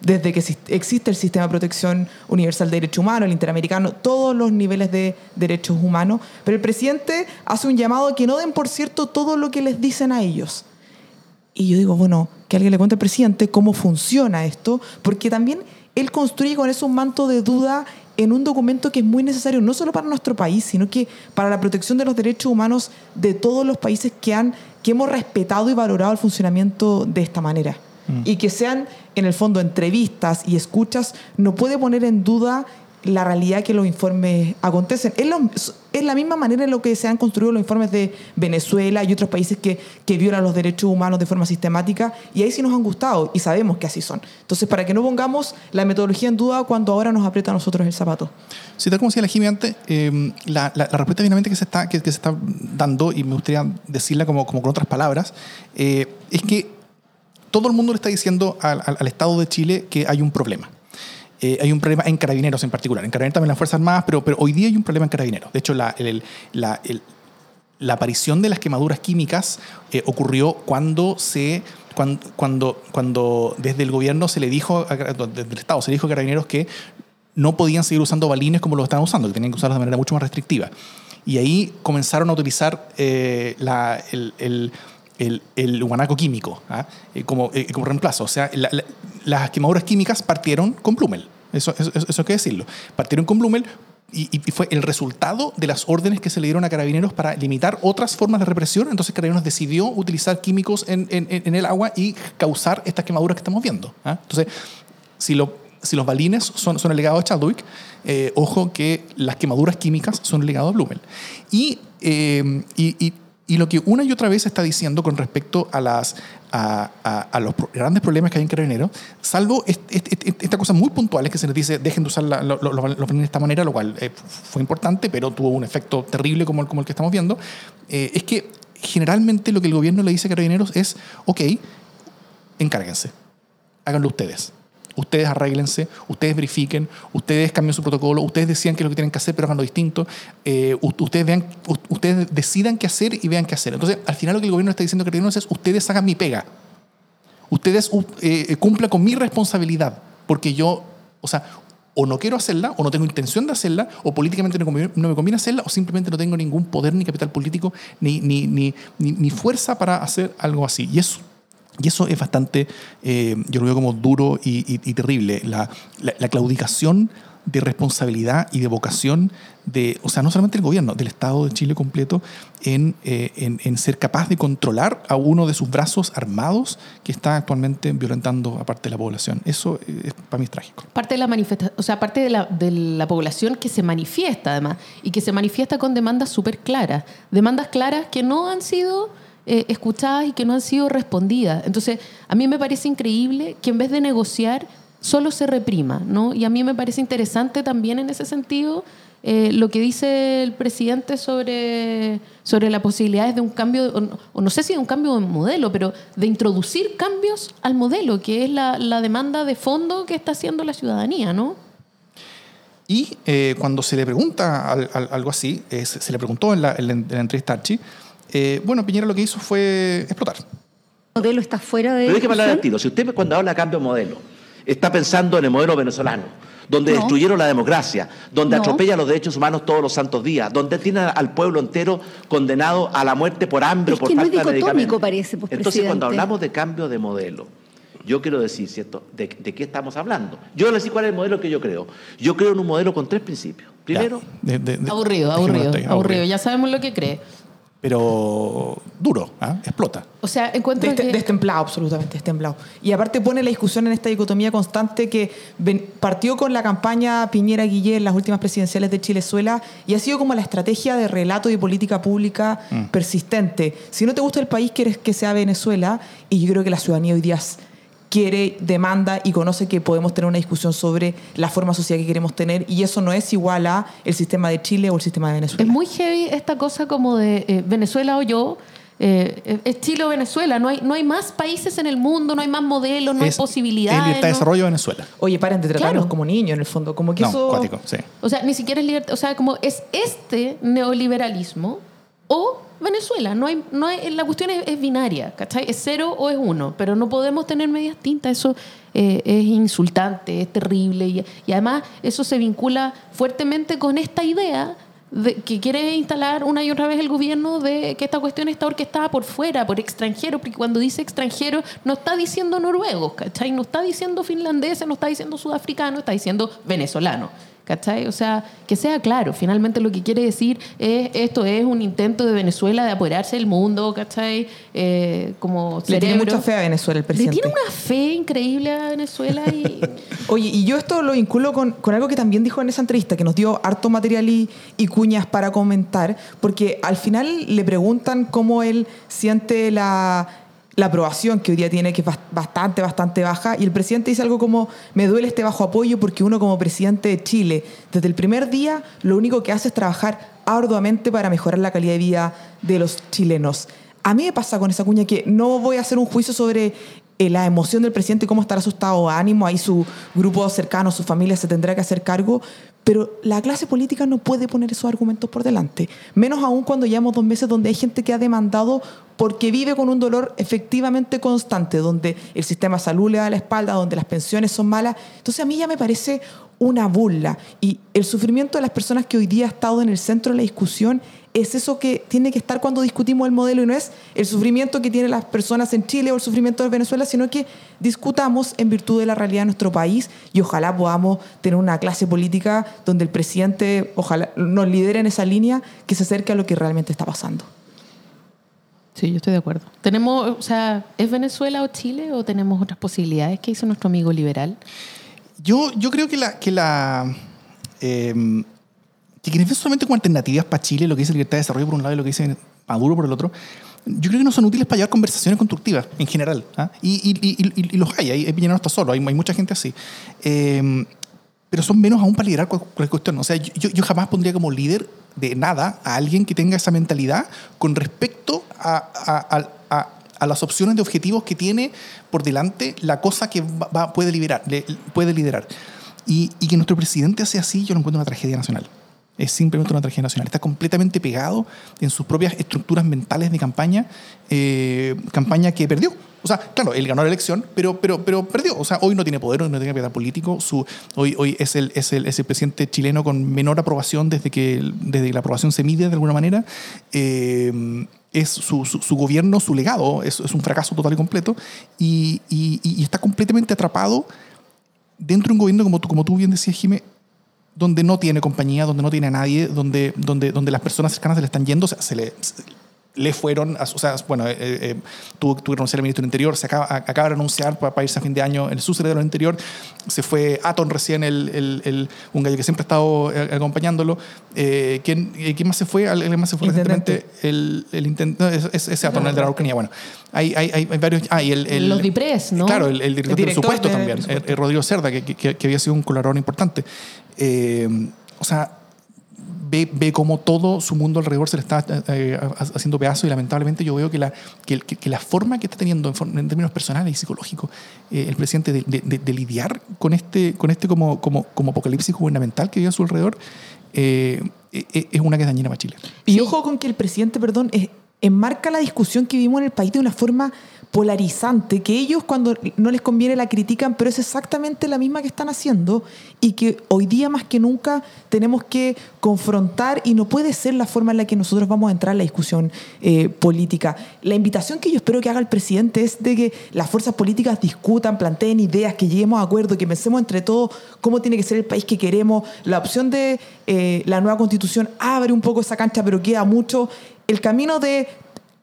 desde que exist- existe el sistema de protección universal de derechos humanos, el interamericano, todos los niveles de derechos humanos. Pero el presidente hace un llamado a que no den por cierto todo lo que les dicen a ellos. Y yo digo, bueno, que alguien le cuente al presidente cómo funciona esto, porque también él construye con eso un manto de duda en un documento que es muy necesario no solo para nuestro país, sino que para la protección de los derechos humanos de todos los países que han que hemos respetado y valorado el funcionamiento de esta manera. Y que sean, en el fondo, entrevistas y escuchas, no puede poner en duda la realidad que los informes acontecen. Es, la misma manera en lo que se han construido los informes de Venezuela y otros países que, que violan los derechos humanos de forma sistemática y ahí sí nos han gustado y sabemos que así son. Entonces, para que no pongamos la metodología en duda cuando ahora nos aprieta a nosotros el zapato. Sí, tal como decía la Jimmy antes, eh, la, la- respuesta finalmente que se está, que, se está dando, y me gustaría decirla como, como con otras palabras, eh, es que todo el mundo le está diciendo al- al Estado de Chile que hay un problema. Eh, hay un problema en carabineros en particular. En carabineros también las Fuerzas Armadas, pero, pero hoy día hay un problema en carabineros. De hecho, la, el- la- el- la aparición de las quemaduras químicas eh, ocurrió cuando se cuan- cuando, cuando, desde el gobierno se le dijo, desde el Estado se le dijo a carabineros que no podían seguir usando balines como lo estaban usando, que tenían que usarlos de manera mucho más restrictiva. Y ahí comenzaron a utilizar eh, la- el, el- el- el guanaco químico ¿ah? Eh, como, eh, como reemplazo. O sea, la- la- las quemaduras químicas partieron con Blumel. Eso, eso, eso hay que decirlo. Partieron con Blumel y, fue el resultado de las órdenes que se le dieron a carabineros para limitar otras formas de represión. Entonces carabineros decidió utilizar químicos en, en- el agua y causar estas quemaduras que estamos viendo. ¿ah? Entonces, si, si los balines son, son el legado de Chadwick, eh, ojo que las quemaduras químicas son el legado de Blumel. Y, eh, y- y lo que una y otra vez está diciendo con respecto a, los grandes problemas que hay en Carabineros, salvo est- est- est- esta cosa muy puntual es que se les dice dejen de usar la- lo- lo- los de esta manera, lo cual eh, fue importante, pero tuvo un efecto terrible como el, como el que estamos viendo, eh, es que generalmente lo que el gobierno le dice a Carabineros es, ok, encárguense, háganlo ustedes. Ustedes arréglense, ustedes verifiquen, ustedes cambien su protocolo, ustedes decían qué es lo que tienen que hacer, pero háganlo distinto. eh, ustedes, vean, ustedes decidan qué hacer y vean qué hacer. Entonces, al final lo que el gobierno está diciendo Carabineros es, ustedes hagan mi pega. Ustedes eh, cumplan con mi responsabilidad, porque yo, o sea, o no quiero hacerla, o no tengo intención de hacerla, o políticamente no, no me conviene hacerla, o simplemente no tengo ningún poder ni capital político, ni, ni, ni, ni fuerza para hacer algo así. Y eso, y eso es bastante, eh, yo lo veo como duro y, y- y terrible. La, la- la claudicación de responsabilidad y de vocación de, o sea, no solamente del gobierno, del Estado de Chile completo, en, eh, en, en ser capaz de controlar a uno de sus brazos armados que está actualmente violentando a parte de la población. Eso es, para mí es trágico. Parte de la manifestación, o sea, parte de la, de la población que se manifiesta además y que se manifiesta con demandas súper claras, demandas claras que no han sido eh, escuchadas y que no han sido respondidas. Entonces, a mí me parece increíble que en vez de negociar solo se reprima, ¿no? Y a mí me parece interesante también en ese sentido eh, lo que dice el presidente sobre, sobre las posibilidades de un cambio, o no, o no sé si de un cambio de modelo, pero de introducir cambios al modelo, que es la, la demanda de fondo que está haciendo la ciudadanía, ¿no? Y eh, cuando se le pregunta al- al- algo así, eh, se, se le preguntó en la, en la- en la entrevista Archie, eh, bueno, Piñera lo que hizo fue explotar. El modelo está fuera de Pero hay que hablar al tiro. Si usted cuando habla de cambio de modelo, está pensando en el modelo venezolano, donde No. destruyeron la democracia, donde No. atropellan los derechos humanos todos los santos días, donde tiene al pueblo entero condenado a la muerte por hambre Es o por que no es falta de dicotómico, medicamentos. parece, pues, Entonces, cuando hablamos de cambio de modelo, Yo quiero decir, ¿cierto?, de, de qué estamos hablando. Yo les decir cuál es el modelo que yo creo. Yo creo en un modelo con tres principios. Primero, de- de- de- Aburrido, aburrido, aburrido. Ya sabemos lo que cree. Pero duro, ¿ah? explota. O sea, encuentro Deste- que... Destemplado, absolutamente destemplado. Y aparte pone la discusión en esta dicotomía constante que ven- partió con la campaña Piñera Guillé en las últimas presidenciales de Chilezuela y ha sido como la estrategia de relato y política pública persistente. Si no te gusta el país, quieres que sea Venezuela y yo creo que la ciudadanía hoy día quiere, demanda y conoce que podemos tener una discusión sobre la forma social que queremos tener y eso no es igual a el sistema de Chile o el sistema de Venezuela. Es muy heavy esta cosa como de eh, Venezuela o yo. eh, es Chile o Venezuela. No hay, no hay más países en el mundo, no hay más modelos, no Es hay posibilidades. El libertad de no- desarrollo de Venezuela. Oye, paren de tratarnos Claro. como niños en el fondo, como que No, eso... cuático, sí. O sea, ni siquiera es libertad. O sea, como es este neoliberalismo o Venezuela. No hay, no hay, la cuestión es, binaria, ¿cachai? Es cero o es uno, pero no podemos tener medias tintas. Eso eh, es insultante, es terrible y, y además eso se vincula fuertemente con esta idea de, que quiere instalar una y otra vez el gobierno de que esta cuestión está orquestada por fuera, por extranjeros, porque cuando dice extranjero no está diciendo noruegos, ¿cachai? No está diciendo finlandeses, no está diciendo sudafricano, está diciendo venezolano. ¿Cachai? O sea, que sea claro, finalmente lo que quiere decir es esto es un intento de Venezuela de apoderarse del mundo, ¿cachai? Eh, como Le tiene mucha fe a Venezuela el Le presidente. tiene una fe increíble a Venezuela y (laughs) Oye, y yo esto lo vinculo con, con algo que también dijo en esa entrevista, que nos dio harto material y, y cuñas para comentar, porque al final le preguntan cómo él siente la, la aprobación que hoy día tiene, que es bas- bastante, bastante baja, y el presidente dice algo como, me duele este bajo apoyo porque uno como presidente de Chile, desde el primer día, lo único que hace es trabajar arduamente para mejorar la calidad de vida de los chilenos. A mí me pasa con esa cuña que no voy a hacer un juicio sobre eh, la emoción del presidente, cómo estará su estado de ánimo, ahí su grupo cercano, su familia se tendrá que hacer cargo, pero la clase política no puede poner esos argumentos por delante, menos aún cuando llevamos dos meses donde hay gente que ha demandado porque vive con un dolor efectivamente constante, donde el sistema de salud le da la espalda, donde las pensiones son malas. Entonces a mí ya me parece una burla y el sufrimiento de las personas que hoy día ha estado en el centro de la discusión es eso que tiene que estar cuando discutimos el modelo y no es el sufrimiento que tienen las personas en Chile o el sufrimiento de Venezuela, sino que discutamos en virtud de la realidad de nuestro país y ojalá podamos tener una clase política donde el presidente ojalá nos lidere en esa línea que se acerque a lo que realmente está pasando. Sí, yo estoy de acuerdo. Tenemos, o sea, ¿es Venezuela o Chile o tenemos otras posibilidades? ¿Qué hizo nuestro amigo liberal? Yo, yo creo que la. Que la eh, que quienes ven solamente como alternativas para Chile, lo que dice libertad de desarrollo por un lado y lo que dice Maduro por el otro, yo creo que no son útiles para llevar conversaciones constructivas en general. ¿ah? Y, y- y- y- los hay, hay, Piñera no está solo, hay, hay mucha gente así. Eh, pero son menos aún para liderar cual- cualquier cuestión. O sea, yo, yo- jamás pondría como líder de nada a alguien que tenga esa mentalidad con respecto a- a- a- a las opciones de objetivos que tiene por delante la cosa que va- va- puede, liberar, le- puede liderar. Y, y que nuestro presidente sea así, yo lo encuentro una tragedia nacional. Es simplemente una tragedia nacional. Está completamente pegado en sus propias estructuras mentales de campaña, eh, campaña que perdió. O sea, claro, él ganó la elección, pero, pero, pero perdió. O sea, hoy no tiene poder, hoy no tiene piedad político. Su, hoy hoy es, el, es, el, es el presidente chileno con menor aprobación desde que, desde que la aprobación se mide de alguna manera. Eh, es su, su, su gobierno, su legado, es, es un fracaso total y completo. Y, y- y está completamente atrapado dentro de un gobierno, como tú, como tú bien decías, Jimé, donde no tiene compañía, donde no tiene a nadie, donde, donde, donde las personas cercanas se le están yendo, o sea, se le, le fueron, o sea, bueno, eh, eh, tuvo, tuvo que renunciar al ministro del Interior, se acaba, acaba de renunciar para, irse a fin de año el subsecretario del Interior, se fue Aton recién, el, el- el- un gallo que siempre ha estado eh, acompañándolo. Eh, ¿quién, eh, quién más se fue? ¿Alguien más se fue Intendente. recientemente? El, el intendente, no, es- es- ese Aton, el de la Araucanía, bueno. Hay, hay, hay varios, ah, y el, el- Los DIPRES, ¿no? Claro, el, el director, El del director presupuesto de también, eh, eh, Rodrigo Cerda, que, que- que había sido un colaborador importante. Eh, o sea, ve, ve cómo todo su mundo alrededor se le está eh, ha- haciendo pedazos y lamentablemente yo veo que la, que, que- que la forma que está teniendo en, términos personales y psicológicos eh, el presidente de, de- de- de lidiar con este, con este como, como, como apocalipsis gubernamental que vive a su alrededor eh, eh, eh, es una que es dañina para Chile. Y ojo con que el presidente, perdón, eh, enmarca la discusión que vivimos en el país de una forma polarizante que ellos cuando no les conviene la critican, pero es exactamente la misma que están haciendo y que hoy día más que nunca tenemos que confrontar y no puede ser la forma en la que nosotros vamos a entrar en la discusión eh, política. La invitación que yo espero que haga el presidente es de que las fuerzas políticas discutan, planteen ideas, que lleguemos a acuerdo, que pensemos entre todos cómo tiene que ser el país que queremos. La opción de eh, la nueva constitución abre un poco esa cancha, pero queda mucho. El camino de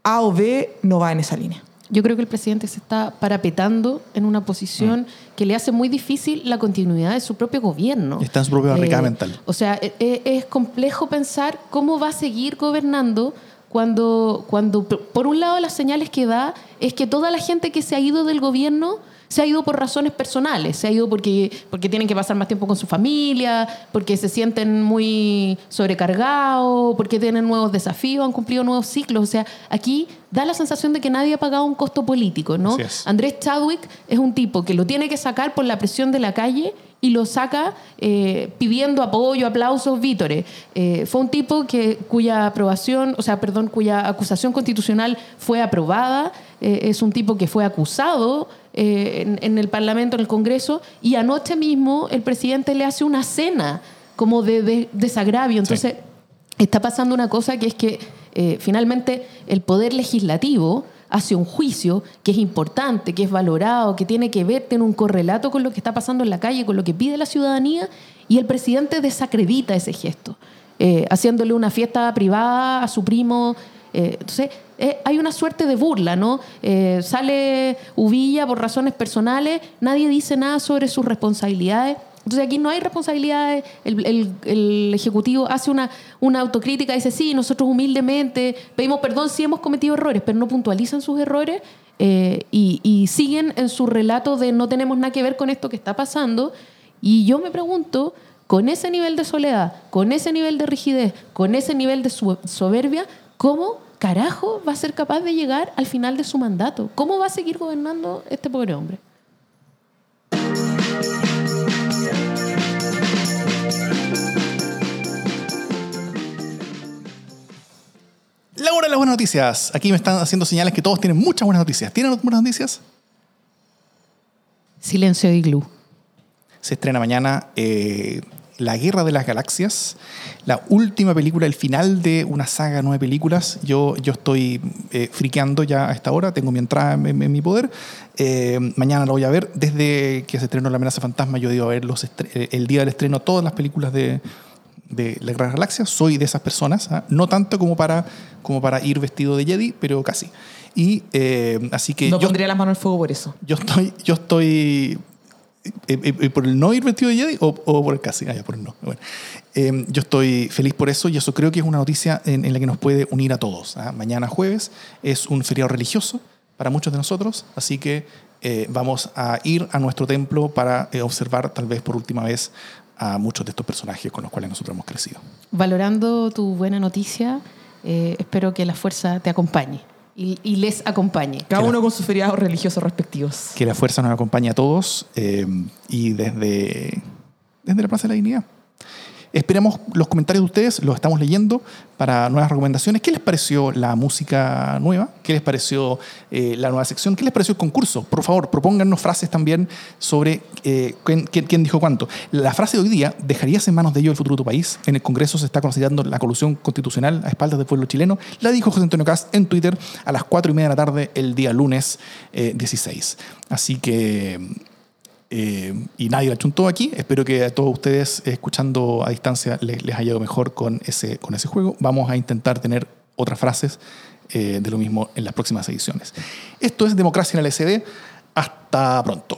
A o B no va en esa línea. Yo creo que el presidente se está parapetando en una posición que le hace muy difícil la continuidad de su propio gobierno. Está en su propia barricada Eh, mental. O sea, e- e- es complejo pensar cómo va a seguir gobernando cuando, cuando, por un lado, las señales que da es que toda la gente que se ha ido del gobierno se ha ido por razones personales, se ha ido porque, porque tienen que pasar más tiempo con su familia, porque se sienten muy sobrecargados, porque tienen nuevos desafíos, han cumplido nuevos ciclos. O sea, aquí da la sensación de que nadie ha pagado un costo político, ¿no? Andrés Chadwick es un tipo que lo tiene que sacar por la presión de la calle y lo saca eh, pidiendo apoyo, aplausos, vítores. Eh, fue un tipo que, cuya aprobación, o sea, perdón, cuya acusación constitucional fue aprobada. Eh, es un tipo que fue acusado eh, en, en el Parlamento, en el Congreso, y anoche mismo el presidente le hace una cena como de, de- desagravio. Entonces, está pasando una cosa que es que eh, finalmente el poder legislativo hace un juicio que es importante, que es valorado, que tiene que ver, tiene un correlato con lo que está pasando en la calle, con lo que pide la ciudadanía, y el presidente desacredita ese gesto, eh, haciéndole una fiesta privada a su primo. eh, entonces, eh, hay una suerte de burla, ¿no? Eh, sale Uvilla por razones personales, nadie dice nada sobre sus responsabilidades. Entonces aquí no hay responsabilidades, el, Ejecutivo hace una, una autocrítica, dice, sí, nosotros humildemente pedimos perdón si hemos cometido errores, pero no puntualizan sus errores eh, y, y siguen en su relato de no tenemos nada que ver con esto que está pasando. Y yo me pregunto, con ese nivel de soledad, con ese nivel de rigidez, con ese nivel de soberbia, ¿cómo carajo va a ser capaz de llegar al final de su mandato? ¿Cómo va a seguir gobernando este pobre hombre? La hora de las buenas noticias. Aquí me están haciendo señales que todos tienen muchas buenas noticias. ¿Tienen buenas noticias? Silencio de iglú. Se estrena mañana eh, La Guerra de las Galaxias, la última película, el final de una saga de nueve películas. Yo, yo estoy eh, friqueando ya a esta hora, tengo mi entrada en, en- en mi poder. Eh, mañana lo voy a ver. Desde que se estrenó La amenaza fantasma, yo ido a ver los eh, el día del estreno todas las películas de, de La Guerra de las Galaxias. Soy de esas personas, ¿ah? no tanto como para, como para ir vestido de Jedi, pero casi. Y eh, así que No yo, pondría las manos al fuego por eso. yo estoy, yo estoy por el no ir vestido de Jedi o, o por el casi, ah, ya, por el no. Bueno, eh, yo estoy feliz por eso y eso creo que es una noticia en, en la que nos puede unir a todos. ¿ah? Mañana jueves es un feriado religioso para muchos de nosotros, así que eh, vamos a ir a nuestro templo para eh, observar tal vez por última vez a muchos de estos personajes con los cuales nosotros hemos crecido. Valorando tu buena noticia, eh, espero que la fuerza te acompañe y, y les acompañe. Cada Que uno la- con sus feriados religiosos respectivos. Que la fuerza nos acompañe a todos eh, y desde, desde la Plaza de la Dignidad. Esperemos los comentarios de ustedes, los estamos leyendo para nuevas recomendaciones. ¿Qué les pareció la música nueva? ¿Qué les pareció eh, la nueva sección? ¿Qué les pareció el concurso? Por favor, propóngannos frases también sobre eh, quién, dijo cuánto. La frase de hoy día, ¿dejarías en manos de ellos el futuro de tu país? En el Congreso se está considerando la colusión constitucional a espaldas del pueblo chileno. La dijo José Antonio Cast en Twitter a las 4 y media de la tarde el día lunes eh, 16. Así que eh, y nadie la chuntó aquí. Espero que a todos ustedes escuchando a distancia les, les haya ido mejor con ese, con ese juego. Vamos a intentar tener otras frases eh, de lo mismo en las próximas ediciones. Esto es Democracia en el SD. Hasta pronto.